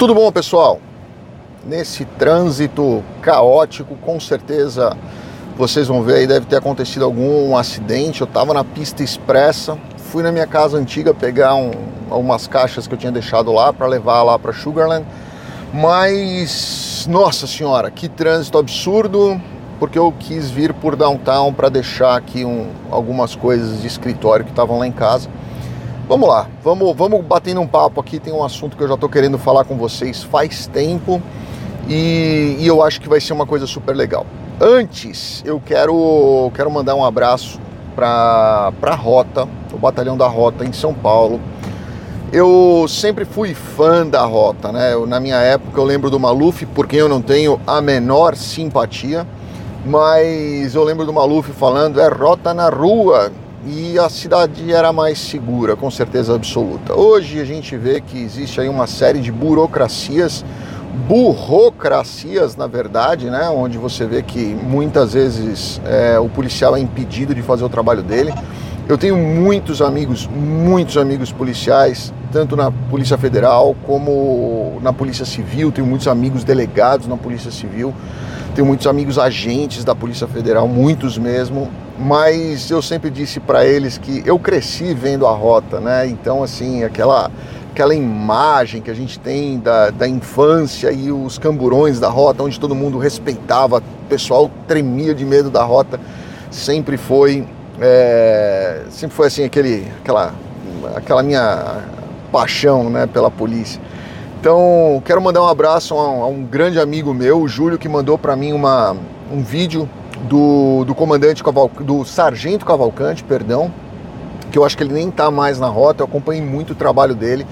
Tudo bom, pessoal? Nesse trânsito caótico, com certeza vocês vão ver aí, deve ter acontecido algum acidente. Eu estava na pista expressa, fui na minha casa antiga pegar um, algumas caixas que eu tinha deixado lá para levar lá para Sugarland. Mas, nossa senhora, que trânsito absurdo, porque eu quis vir por downtown para deixar aqui um, algumas coisas de escritório que estavam lá em casa. Vamos lá, vamos, vamos batendo um papo aqui. Tem um assunto que eu já estou querendo falar com vocês faz tempo e, e, eu acho que vai ser uma coisa super legal. Antes, eu quero, quero mandar um abraço para a Rota, o Batalhão da Rota em São Paulo. Eu sempre fui fã da Rota, né? Eu, na minha época eu lembro do Maluf, por quem eu não tenho a menor simpatia, mas eu lembro do Maluf falando: é Rota na rua, e a cidade era mais segura, com certeza absoluta. Hoje a gente vê que existe aí uma série de burocracias, burocracias na verdade, né, onde você vê que muitas vezes é, o policial é impedido de fazer o trabalho dele. Eu tenho muitos amigos, muitos amigos policiais, tanto na Polícia Federal como na Polícia Civil, tenho muitos amigos delegados na Polícia Civil, tenho muitos amigos agentes da Polícia Federal, muitos mesmo, mas eu sempre disse para eles que eu cresci vendo a rota, né? Então, assim, aquela, aquela imagem que a gente tem da, da infância e os camburões da rota, onde todo mundo respeitava, o pessoal tremia de medo da rota, sempre foi, é, sempre foi assim, aquele, aquela, aquela minha paixão né, pela polícia. Então, quero mandar um abraço a um, a um grande amigo meu, o Júlio, que mandou para mim uma, um vídeo do, do comandante Caval, do sargento Cavalcante, perdão, que eu acho que ele nem está mais na rota, eu acompanhei muito o trabalho dele.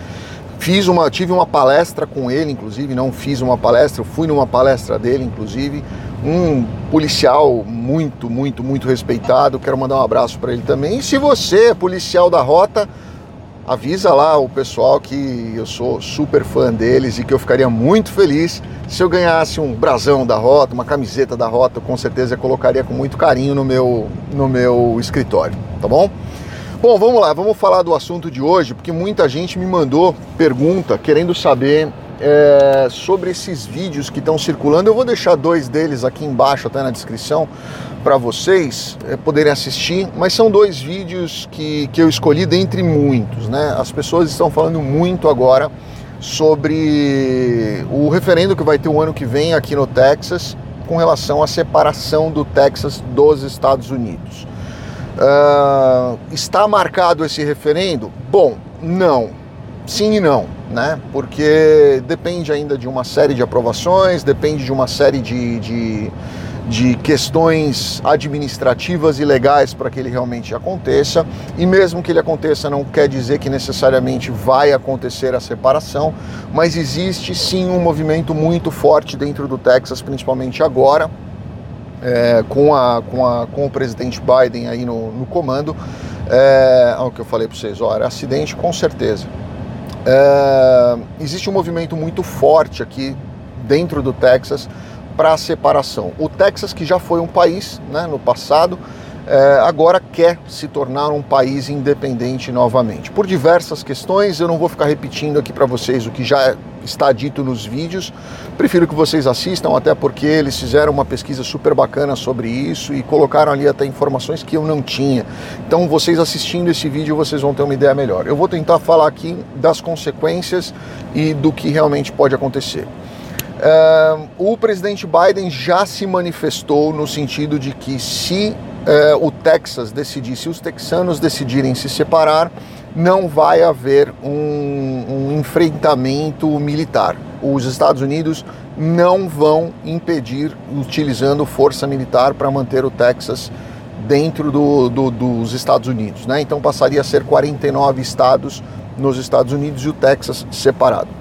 Fiz uma, tive uma palestra com ele, inclusive, não fiz uma palestra, eu fui numa palestra dele, inclusive, um policial muito, muito, muito respeitado. Quero mandar um abraço para ele também. E se você é policial da rota, avisa lá o pessoal que eu sou super fã deles e que eu ficaria muito feliz se eu ganhasse um brasão da Rota, uma camiseta da Rota, com certeza eu colocaria com muito carinho no meu, no meu escritório, tá bom? Bom, vamos lá, vamos falar do assunto de hoje, porque muita gente me mandou pergunta querendo saber é, sobre esses vídeos que estão circulando. Eu vou deixar dois deles aqui embaixo, até na descrição, para vocês é, poderem assistir. Mas são dois vídeos que, que eu escolhi dentre muitos, né? As pessoas estão falando muito agora sobre o referendo que vai ter o ano que vem aqui no Texas com relação à separação do Texas dos Estados Unidos. Uh, está marcado esse referendo? Bom, não. Sim e não, né? Porque depende ainda de uma série de aprovações, depende de uma série de, de de questões administrativas e legais para que ele realmente aconteça. E mesmo que ele aconteça, não quer dizer que necessariamente vai acontecer a separação, mas existe sim um movimento muito forte dentro do Texas, principalmente agora, é, com, a, com, a, com o presidente Biden aí no, no comando. É, o que eu falei para vocês, olha, acidente com certeza. É, existe um movimento muito forte aqui dentro do Texas para a separação. O Texas, que já foi um país né, no passado, é, agora quer se tornar um país independente novamente. Por diversas questões, eu não vou ficar repetindo aqui para vocês o que já está dito nos vídeos. Prefiro que vocês assistam, até porque eles fizeram uma pesquisa super bacana sobre isso e colocaram ali até informações que eu não tinha. Então, vocês assistindo esse vídeo, vocês vão ter uma ideia melhor. Eu vou tentar falar aqui das consequências e do que realmente pode acontecer. Uh, o presidente Biden já se manifestou no sentido de que se uh, o Texas decidir, se os texanos decidirem se separar, não vai haver um, um enfrentamento militar. Os Estados Unidos não vão impedir utilizando força militar para manter o Texas dentro do, do, dos Estados Unidos. Né? Então passaria a ser 49 estados nos Estados Unidos e o Texas separado.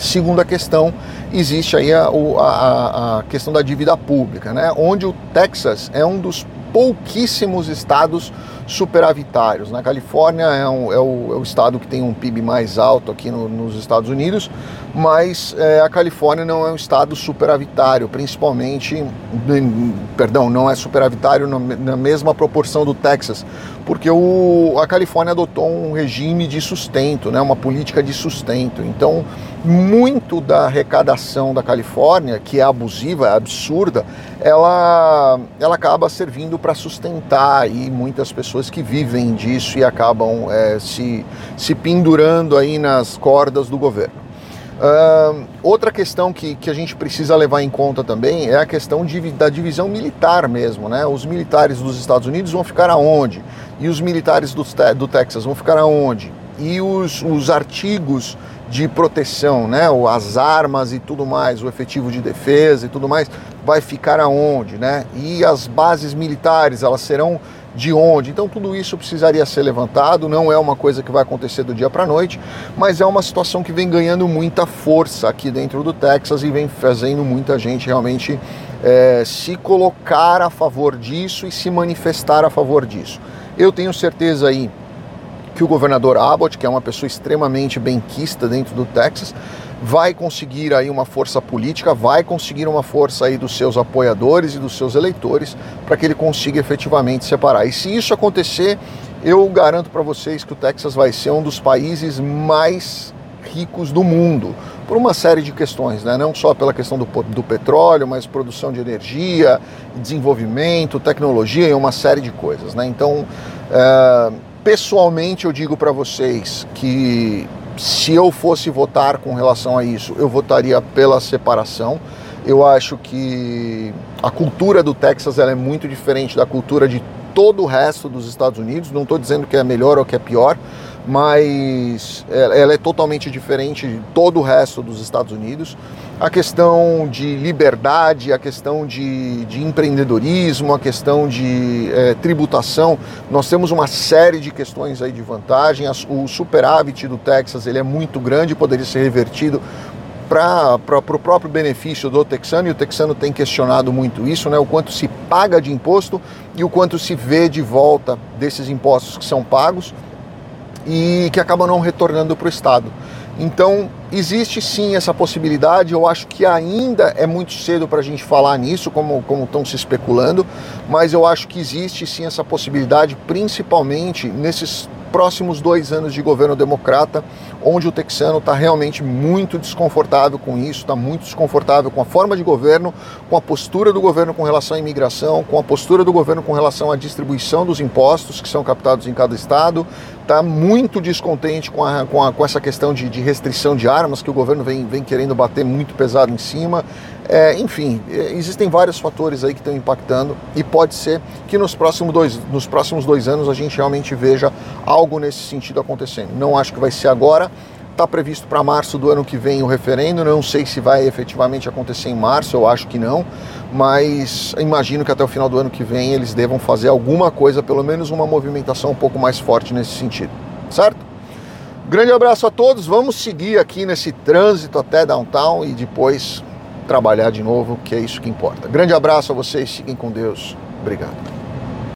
Segunda questão, existe aí a, a, a, questão da dívida pública, né? onde o Texas é um dos pouquíssimos estados superavitários. Na Califórnia é, um, é, o, é, o, estado que tem um PIB mais alto aqui no, nos Estados Unidos, mas é, a Califórnia não é um estado superavitário, principalmente, perdão, não é superavitário na, na mesma proporção do Texas, porque o, a Califórnia adotou um regime de sustento, né, uma política de sustento. Então, muito da arrecadação da Califórnia, que é abusiva, é absurda, ela, ela acaba servindo para sustentar e muitas pessoas que vivem disso e acabam é, se, se pendurando aí nas cordas do governo. Uh, outra questão que, que a gente precisa levar em conta também é a questão de, da divisão militar mesmo, né? Os militares dos Estados Unidos vão ficar aonde? E os militares do, do Texas vão ficar aonde? E os, os artigos de proteção, né? As armas e tudo mais, o efetivo de defesa e tudo mais, vai ficar aonde, né? E as bases militares, elas serão de onde. Então tudo isso precisaria ser levantado, não é uma coisa que vai acontecer do dia para a noite, mas é uma situação que vem ganhando muita força aqui dentro do Texas e vem fazendo muita gente realmente é, se colocar a favor disso e se manifestar a favor disso. Eu tenho certeza aí que o governador Abbott, que é uma pessoa extremamente benquista dentro do Texas, vai conseguir aí uma força política, vai conseguir uma força aí dos seus apoiadores e dos seus eleitores para que ele consiga efetivamente separar. E se isso acontecer, eu garanto para vocês que o Texas vai ser um dos países mais ricos do mundo, por uma série de questões, né? não só pela questão do, do petróleo, mas produção de energia, desenvolvimento, tecnologia e uma série de coisas. Né? Então, é, pessoalmente, eu digo para vocês que se eu fosse votar com relação a isso, eu votaria pela separação. Eu acho que a cultura do Texas ela é muito diferente da cultura de todo o resto dos Estados Unidos. Não estou dizendo que é melhor ou que é pior, mas ela é totalmente diferente de todo o resto dos Estados Unidos. A questão de liberdade, a questão de, de empreendedorismo, a questão de é, tributação, nós temos uma série de questões aí de vantagem. O superávit do Texas ele é muito grande, poderia ser revertido para o próprio benefício do texano, e o texano tem questionado muito isso, né? o quanto se paga de imposto e o quanto se vê de volta desses impostos que são pagos e que acabam não retornando para o Estado. Então, existe sim essa possibilidade. Eu acho que ainda é muito cedo para a gente falar nisso, como, como estão se especulando, mas eu acho que existe sim essa possibilidade, principalmente nesses próximos dois anos de governo democrata, onde o texano está realmente muito desconfortável com isso, está muito desconfortável com a forma de governo, com a postura do governo com relação à imigração, com a postura do governo com relação à distribuição dos impostos que são captados em cada estado, está muito descontente com, a, com, a, com essa questão de, de, restrição de armas que o governo vem, vem querendo bater muito pesado em cima. É, enfim, é, existem vários fatores aí que estão impactando e pode ser que nos próximos, dois, nos próximos dois anos a gente realmente veja algo nesse sentido acontecendo. Não acho que vai ser agora, está previsto para março do ano que vem o referendo, não sei se vai efetivamente acontecer em março, eu acho que não, mas imagino que até o final do ano que vem eles devam fazer alguma coisa, pelo menos uma movimentação um pouco mais forte nesse sentido, certo? Grande abraço a todos, vamos seguir aqui nesse trânsito até downtown e depois trabalhar de novo, que é isso que importa. Grande abraço a vocês, fiquem com Deus. Obrigado.